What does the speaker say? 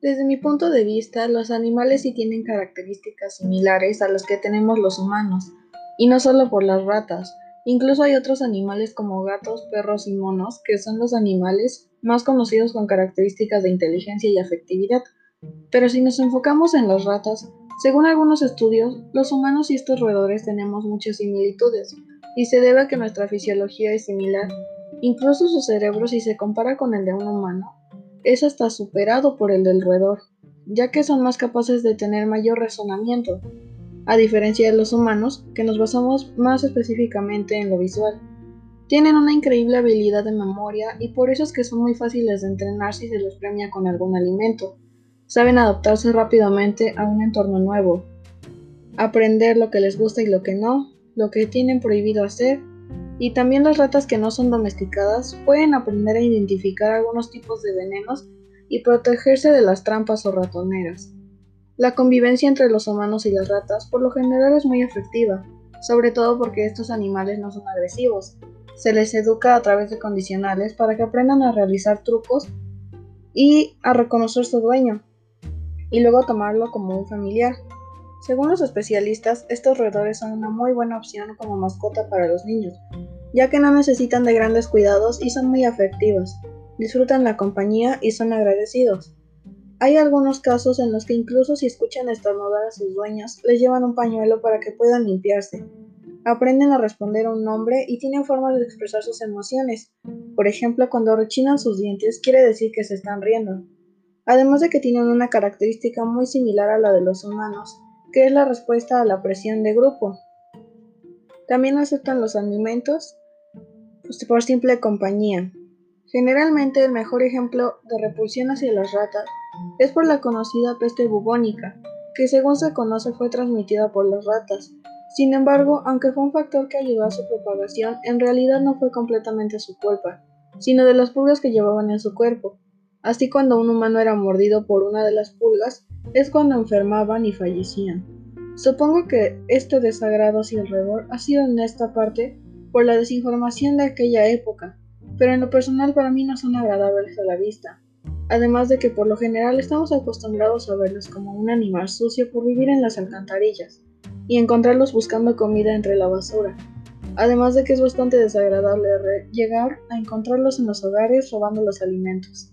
Desde mi punto de vista, los animales sí tienen características similares a las que tenemos los humanos, y no solo por las ratas, incluso hay otros animales como gatos, perros y monos, que son los animales más conocidos con características de inteligencia y afectividad. Pero si nos enfocamos en las ratas, según algunos estudios, los humanos y estos roedores tenemos muchas similitudes, y se debe a que nuestra fisiología es similar. Incluso su cerebro, si se compara con el de un humano, es hasta superado por el del roedor, ya que son más capaces de tener mayor razonamiento, a diferencia de los humanos, que nos basamos más específicamente en lo visual. Tienen una increíble habilidad de memoria y por eso es que son muy fáciles de entrenar si se los premia con algún alimento. Saben adaptarse rápidamente a un entorno nuevo, aprender lo que les gusta y lo que no, lo que tienen prohibido hacer y también las ratas que no son domesticadas pueden aprender a identificar algunos tipos de venenos y protegerse de las trampas o ratoneras. La convivencia entre los humanos y las ratas por lo general es muy efectiva, sobre todo porque estos animales no son agresivos. Se les educa a través de condicionales para que aprendan a realizar trucos y a reconocer su dueño, y luego tomarlo como un familiar. Según los especialistas, estos roedores son una muy buena opción como mascota para los niños, ya que no necesitan de grandes cuidados y son muy afectivos, disfrutan la compañía y son agradecidos. Hay algunos casos en los que incluso si escuchan estornudar a sus dueños, les llevan un pañuelo para que puedan limpiarse. Aprenden a responder a un nombre y tienen formas de expresar sus emociones. Por ejemplo, cuando rechinan sus dientes quiere decir que se están riendo. Además de que tienen una característica muy similar a la de los humanos, que es la respuesta a la presión de grupo. También aceptan los alimentos pues, por simple compañía. Generalmente el mejor ejemplo de repulsión hacia las ratas es por la conocida peste bubónica, que según se conoce fue transmitida por las ratas. Sin embargo, aunque fue un factor que ayudó a su propagación, en realidad no fue completamente su culpa, sino de las pulgas que llevaban en su cuerpo. Así cuando un humano era mordido por una de las pulgas, es cuando enfermaban y fallecían. Supongo que este desagrado hacia el alrededor ha sido en esta parte por la desinformación de aquella época, pero en lo personal para mí no son agradables a la vista. Además de que por lo general estamos acostumbrados a verlos como un animal sucio por vivir en las alcantarillas y encontrarlos buscando comida entre la basura. Además de que es bastante desagradable llegar a encontrarlos en los hogares robando los alimentos.